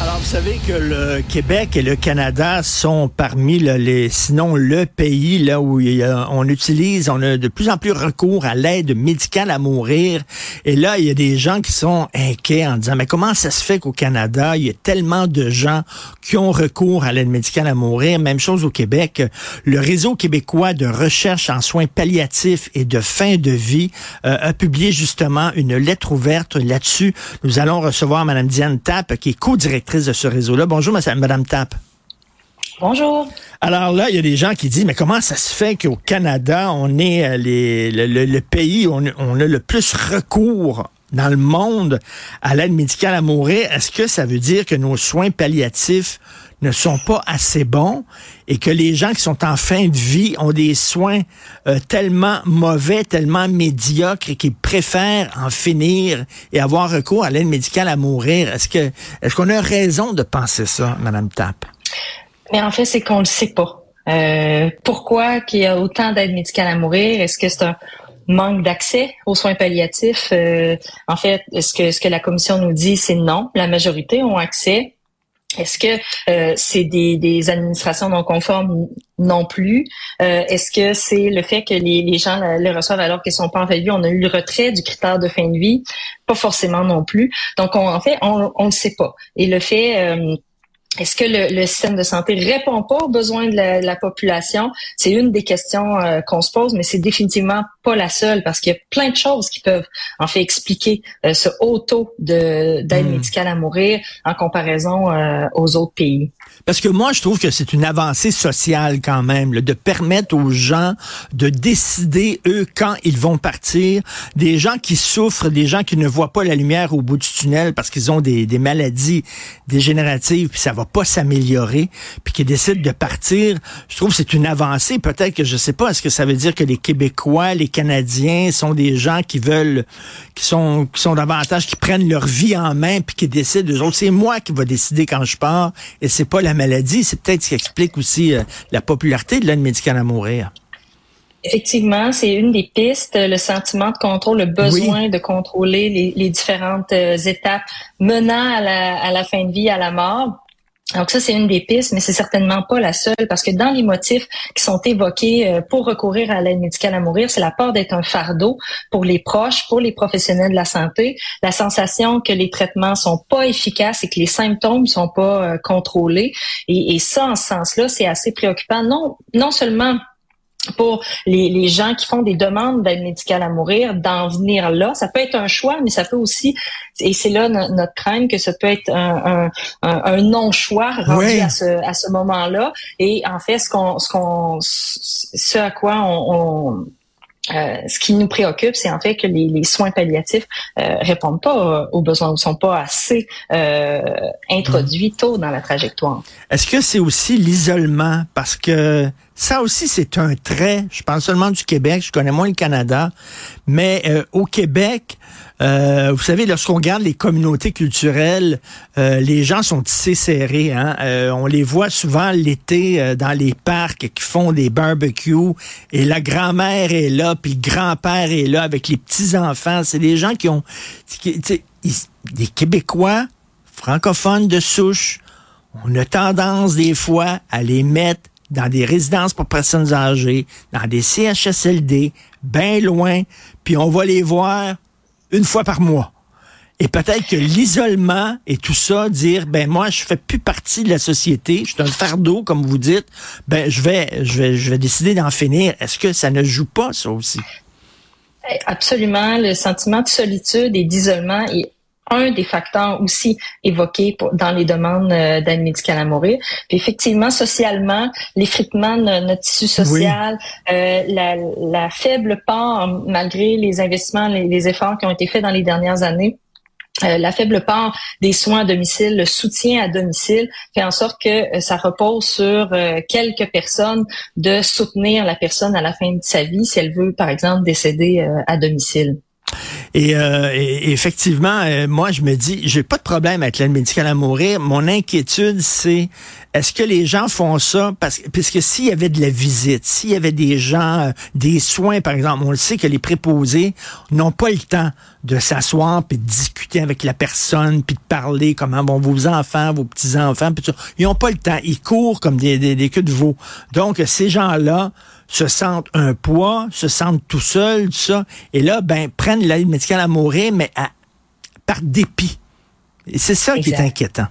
Alors, vous savez que le Québec et le Canada sont parmi les, sinon le pays là où on utilise, on a de plus en plus recours à l'aide médicale à mourir. Et là, il y a des gens qui sont inquiets en disant, mais comment ça se fait qu'au Canada, il y a tellement de gens qui ont recours à l'aide médicale à mourir? Même chose au Québec. Le réseau québécois de recherche en soins palliatifs et de fin de vie euh, a publié justement une lettre ouverte là-dessus. Nous allons recevoir Mme Diane Tapp, qui est co-directrice de ce réseau-là. Bonjour, Madame Tapp. Bonjour. Alors là, il y a des gens qui disent, mais comment ça se fait qu'au Canada, on est euh, le, pays où on, a le plus recours dans le monde à l'aide médicale à mourir? Est-ce que ça veut dire que nos soins palliatifs ne sont pas assez bons et que les gens qui sont en fin de vie ont des soins euh, tellement mauvais, tellement médiocres et qu'ils préfèrent en finir et avoir recours à l'aide médicale à mourir. Est-ce que est-ce qu'on a raison de penser ça, Madame Tapp? Mais en fait, c'est qu'on le sait pas. Euh, pourquoi qu'il y a autant d'aide médicale à mourir? Est-ce que c'est un manque d'accès aux soins palliatifs? Euh, en fait, est-ce que ce que la commission nous dit, c'est non? La majorité ont accès. Est-ce que euh, c'est des, des, administrations non conformes non plus? Euh, est-ce que c'est le fait que les, les gens le reçoivent alors qu'ils sont pas en de? On a eu le retrait du critère de fin de vie? Pas forcément non plus. Donc, en fait, on ne le sait pas. Et le fait... Euh, est-ce que le, système de santé répond pas aux besoins de la, population? C'est une des questions qu'on se pose, mais c'est définitivement pas la seule parce qu'il y a plein de choses qui peuvent en fait expliquer ce haut taux d'aide hmm. médicale à mourir en comparaison aux autres pays. Parce que moi, je trouve que c'est une avancée sociale quand même, de permettre aux gens de décider, eux, quand ils vont partir. Des gens qui souffrent, des gens qui ne voient pas la lumière au bout du tunnel parce qu'ils ont des, des maladies dégénératives, puis ça va pas s'améliorer, puis qui décident de partir. Je trouve que c'est une avancée. Peut-être que je sais pas, est-ce que ça veut dire que les Québécois, les Canadiens sont des gens qui veulent, qui sont, qui sont davantage, qui prennent leur vie en main, puis qui décident, eux autres, c'est moi qui va décider quand je pars, et c'est pas la maladie. C'est peut-être ce qui explique aussi euh, la popularité de l'aide médicale à mourir. Effectivement, c'est une des pistes, le sentiment de contrôle, le besoin de contrôler les, différentes euh, étapes menant à la, à la fin de vie, à la mort. Donc ça, c'est une des pistes, mais c'est certainement pas la seule, parce que dans les motifs qui sont évoqués euh, pour recourir à l'aide médicale à mourir, c'est la peur d'être un fardeau pour les proches, pour les professionnels de la santé, la sensation que les traitements sont pas efficaces et que les symptômes sont pas euh, contrôlés. Et, et ça, en ce sens-là, c'est assez préoccupant, non, non seulement pour les, les, gens qui font des demandes d'aide médicale à mourir d'en venir là. Ça peut être un choix, mais ça peut aussi, et c'est là notre crainte que ça peut être un, un, un non-choix rendu à ce, à ce moment-là. Et en fait, ce qu'on, ce qu'on, ce à quoi on, on euh, ce qui nous préoccupe, c'est en fait que les, les soins palliatifs euh, répondent pas aux besoins, ne sont pas assez euh, introduits tôt dans la trajectoire. Est-ce que c'est aussi l'isolement? Parce que ça aussi, c'est un trait, je parle seulement du Québec, je connais moins le Canada, mais euh, au Québec, euh, vous savez, lorsqu'on regarde les communautés culturelles, euh, les gens sont tissés serrés. Hein? On les voit souvent l'été dans les parcs qui font des barbecues et la grand-mère est là, puis le grand-père est là avec les petits-enfants. C'est des gens qui ont... des Québécois francophones de souche, on a tendance des fois à les mettre dans des résidences pour personnes âgées, dans des CHSLD, bien loin, puis on va les voir une fois par mois. Et peut-être que l'isolement et tout ça, dire ben moi je fais plus partie de la société, je suis un fardeau comme vous dites, ben je vais je vais je vais décider d'en finir. Est-ce que ça ne joue pas ça aussi? Absolument, le sentiment de solitude et d'isolement est un des facteurs aussi évoqués dans les demandes euh, d'aide médicale à mourir. Puis effectivement, socialement, l'effritement de notre tissu social, euh, la, faible part, malgré les investissements, les, efforts qui ont été faits dans les dernières années, euh, la faible part des soins à domicile, le soutien à domicile, fait en sorte que ça repose sur quelques personnes de soutenir la personne à la fin de sa vie si elle veut, par exemple, décéder à domicile. Et, euh, effectivement, euh, moi, je me dis, j'ai pas de problème avec l'aide médicale à mourir. Mon inquiétude, c'est est-ce que les gens font ça parce puisque s'il y avait de la visite, s'il y avait des gens, euh, des soins, par exemple, on le sait que les préposés n'ont pas le temps de s'asseoir puis de discuter avec la personne puis de parler comment vont vos enfants, vos petits enfants, puis Ils n'ont pas le temps. Ils courent comme des, des, des queues de veau. Donc ces gens-là se sentent un poids, se sentent tout seuls, tout ça. Et là, ben, prennent l'aide médicale à mourir, mais à, par dépit. Et c'est ça qui est inquiétant.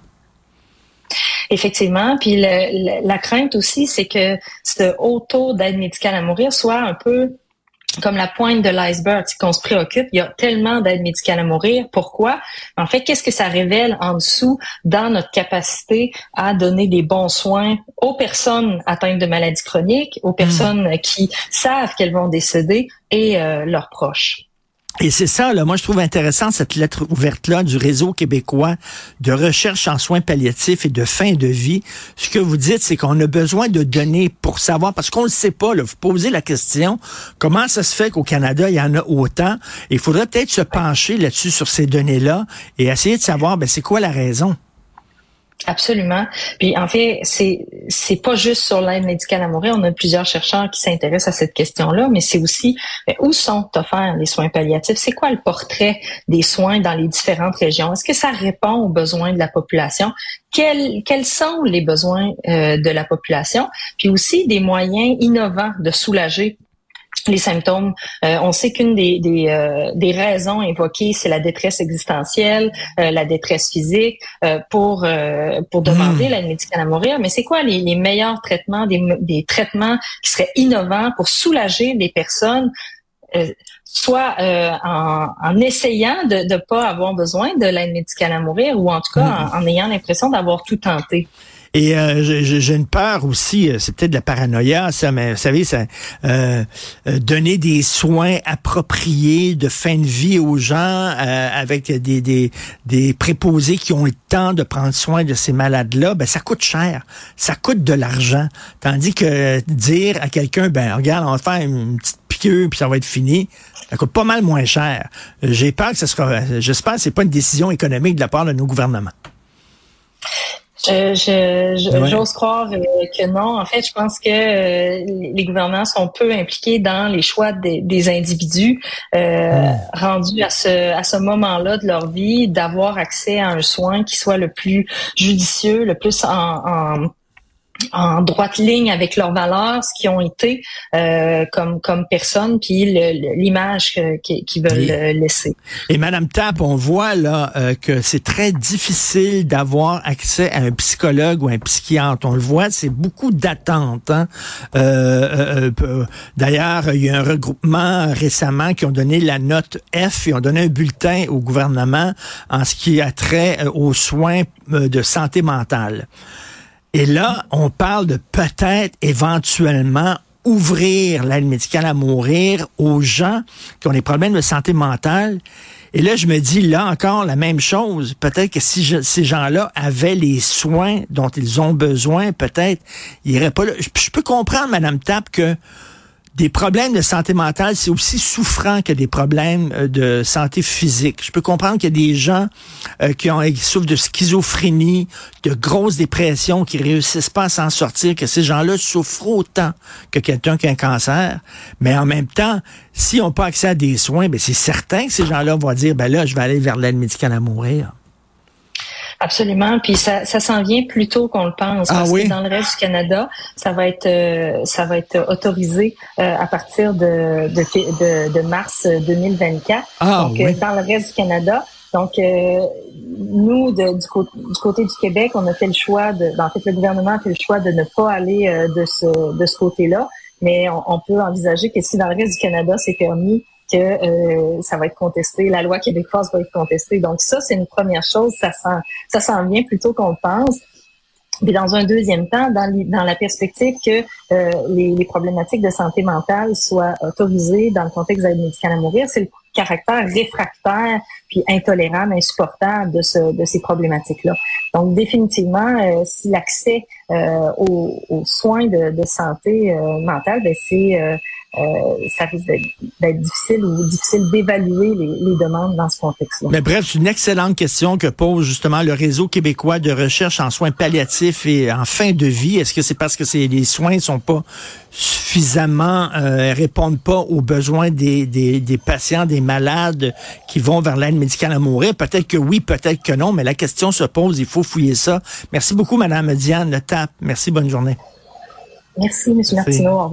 Effectivement. Puis la crainte aussi, c'est que ce haut taux d'aide médicale à mourir soit un peu comme la pointe de l'iceberg, qu'on se préoccupe. Il y a tellement d'aide médicale à mourir. Pourquoi? En fait, qu'est-ce que ça révèle en dessous dans notre capacité à donner des bons soins aux personnes atteintes de maladies chroniques, aux hmm. personnes qui savent qu'elles vont décéder et euh, leurs proches? Et c'est ça, là, moi je trouve intéressant cette lettre ouverte-là du réseau québécois de recherche en soins palliatifs et de fin de vie. Ce que vous dites, c'est qu'on a besoin de données pour savoir, parce qu'on ne sait pas, là, vous posez la question, comment ça se fait qu'au Canada, il y en a autant? Il faudrait peut-être se pencher là-dessus, sur ces données-là, et essayer de savoir, ben, c'est quoi la raison? Absolument. Puis en fait, c'est c'est pas juste sur l'aide médicale à mourir. On a plusieurs chercheurs qui s'intéressent à cette question-là, mais c'est aussi où sont offerts les soins palliatifs? C'est quoi le portrait des soins dans les différentes régions? Est-ce que ça répond aux besoins de la population? Quels, quels sont les besoins euh, de la population, puis aussi des moyens innovants de soulager les symptômes. Euh, on sait qu'une des, des, euh, des, raisons invoquées, c'est la détresse existentielle, euh, la détresse physique, pour pour demander hmm. l'aide médicale à mourir. Mais c'est quoi les, les, meilleurs traitements, des, des, traitements qui seraient innovants pour soulager les personnes, soit en, en, essayant de ne pas avoir besoin de l'aide médicale à mourir, ou en tout cas hmm. en ayant l'impression d'avoir tout tenté? Et euh, j'ai une peur aussi, euh, c'est peut-être de la paranoïa, ça, mais vous savez, ça, euh, donner des soins appropriés de fin de vie aux gens avec des, des, préposés qui ont le temps de prendre soin de ces malades-là, ben ça coûte cher, ça coûte de l'argent. Tandis que dire à quelqu'un, ben regarde, on va faire une petite piqûre puis ça va être fini, ça coûte pas mal moins cher. J'ai peur que ce sera, j'espère que c'est pas une décision économique de la part de nos gouvernements. Je, j'ose croire euh, que non. En fait, je pense que euh, les gouvernements sont peu impliqués dans les choix des, individus euh, rendus à ce, à ce moment-là de leur vie, d'avoir accès à un soin qui soit le plus judicieux, le plus en en droite ligne avec leurs valeurs, ce qu'ils ont été euh, comme comme personne, puis l'image qu'ils veulent laisser. Et Madame Tapp, on voit là euh, que c'est très difficile d'avoir accès à un psychologue ou un psychiatre. On le voit, c'est beaucoup d'attentes. Hein? Euh, d'ailleurs, il y a un regroupement récemment qui ont donné la note F, ils ont donné un bulletin au gouvernement en ce qui a trait aux soins de santé mentale. Et là, on parle de peut-être éventuellement ouvrir l'aide médicale à mourir aux gens qui ont des problèmes de santé mentale. Et là, je me dis, là encore, la même chose. Peut-être que si ces gens-là avaient les soins dont ils ont besoin, peut-être, ils n'iraient pas là. Je, peux comprendre, Madame Tapp, que des problèmes de santé mentale, c'est aussi souffrant que des problèmes euh, de santé physique. Je peux comprendre qu'il y a des gens euh, qui, ont, qui souffrent de schizophrénie, de grosses dépressions, qui réussissent pas à s'en sortir, que ces gens-là souffrent autant que quelqu'un qui a un cancer. Mais en même temps, s'ils n'ont pas accès à des soins, ben c'est certain que ces gens-là vont dire, ben là, je vais aller vers l'aide médicale à mourir. Absolument. Puis ça, ça s'en vient plus tôt qu'on le pense. Ah parce que dans le reste du Canada, ça va être euh, ça va être autorisé euh, à partir de, de, de, mars 2024. Ah, Donc euh, dans le reste du Canada. Donc nous, de, du, du, côté du Québec, on a fait le choix de. Ben, en fait, le gouvernement a fait le choix de ne pas aller de ce de ce côté-là. Mais on, on peut envisager que si dans le reste du Canada c'est permis, que euh, ça va être contesté, la loi québécoise va être contestée. Donc ça, c'est une première chose, ça s'en ça s'en vient plutôt qu'on le pense. Puis dans un deuxième temps, dans, dans la perspective que euh, les, les, problématiques de santé mentale soient autorisées dans le contexte de l'aide médicale à mourir, c'est le caractère réfractaire puis intolérable, insupportable de, ce, de ces problématiques-là. Donc définitivement, euh, si l'accès euh, aux, aux, soins de, de santé mentale, ben, c'est ça risque d'être difficile ou difficile d'évaluer les, les, demandes dans ce contexte-là. Mais bref, c'est une excellente question que pose justement le réseau québécois de recherche en soins palliatifs et en fin de vie. Est-ce que c'est parce que les soins sont pas suffisamment euh, répondent pas aux besoins des, des, des, patients, des malades qui vont vers l'aide médicale à mourir? Peut-être que oui, peut-être que non, mais la question se pose, il faut fouiller ça. Merci beaucoup, Madame Diane Le Tap. Merci, bonne journée. Merci, M. Martineau. Au revoir.